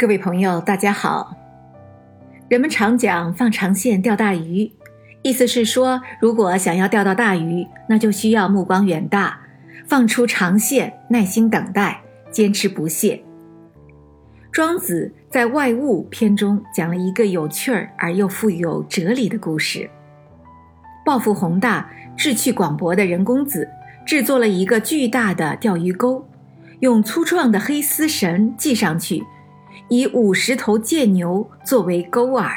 各位朋友，大家好。人们常讲放长线钓大鱼，意思是说，如果想要钓到大鱼，那就需要目光远大，放出长线，耐心等待，坚持不懈。庄子在《外物》篇中讲了一个有趣儿而又富有哲理的故事。抱负宏大、志趣广博的任公子制作了一个巨大的钓鱼钩，用粗壮的黑丝绳系上去。以五十头贱牛作为钩饵，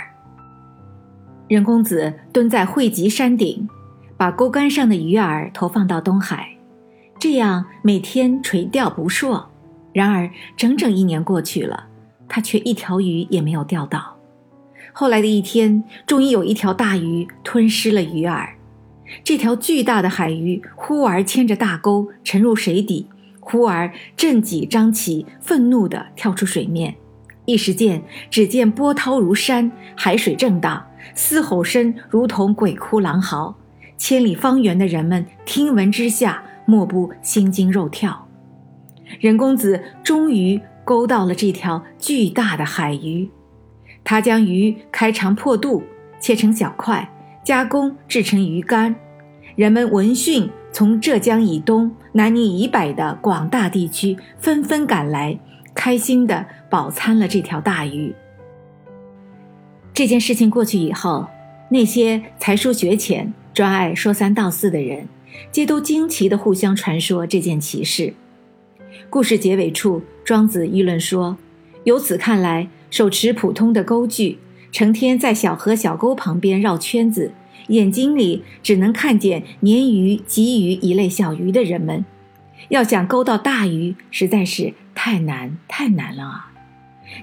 任公子蹲在汇集山顶，把钩竿上的鱼饵投放到东海，这样每天垂钓不硕。然而整整一年过去了，他却一条鱼也没有钓到。后来的一天，终于有一条大鱼吞失了鱼饵，这条巨大的海鱼忽而牵着大钩沉入水底，忽而振脊张起，愤怒地跳出水面。一时间，只见波涛如山，海水正大，嘶吼声如同鬼哭狼嚎。千里方圆的人们听闻之下，莫不心惊肉跳。任公子终于勾到了这条巨大的海鱼，他将鱼开肠破肚，切成小块，加工制成鱼干。人们闻讯，从浙江以东、南宁以北的广大地区纷纷赶来。开心的饱餐了这条大鱼。这件事情过去以后，那些才疏学浅、专爱说三道四的人，皆都惊奇的互相传说这件奇事。故事结尾处，庄子议论说：“由此看来，手持普通的钩具，成天在小河小沟旁边绕圈子，眼睛里只能看见鲶鱼、鲫鱼一类小鱼的人们，要想勾到大鱼，实在是……”太难，太难了啊！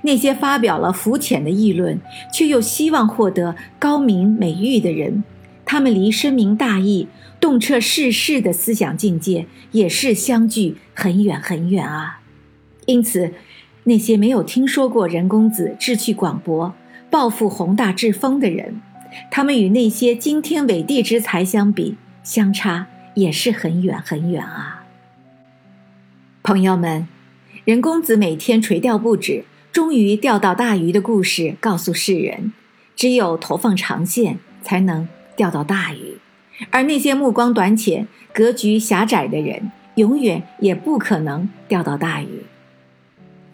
那些发表了肤浅的议论，却又希望获得高明美誉的人，他们离深明大义、洞彻世事的思想境界也是相距很远很远啊！因此，那些没有听说过任公子志趣广博、抱负宏大志丰的人，他们与那些惊天伟地之才相比，相差也是很远很远啊！朋友们。任公子每天垂钓不止，终于钓到大鱼的故事告诉世人：只有投放长线，才能钓到大鱼。而那些目光短浅、格局狭窄的人，永远也不可能钓到大鱼。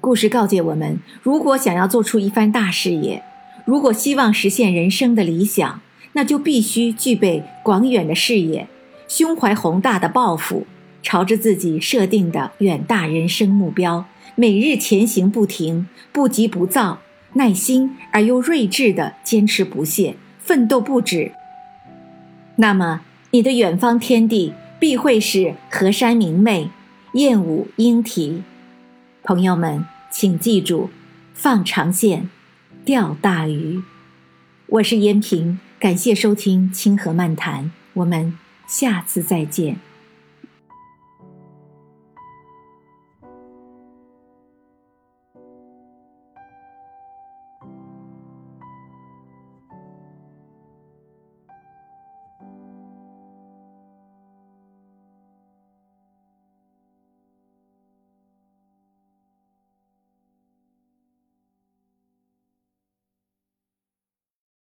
故事告诫我们：如果想要做出一番大事业，如果希望实现人生的理想，那就必须具备广远的视野，胸怀宏大的抱负。朝着自己设定的远大人生目标，每日前行不停，不急不躁，耐心而又睿智的坚持不懈，奋斗不止。那么，你的远方天地必会是河山明媚，燕舞莺啼。朋友们，请记住，放长线，钓大鱼。我是燕平，感谢收听清河漫谈，我们下次再见。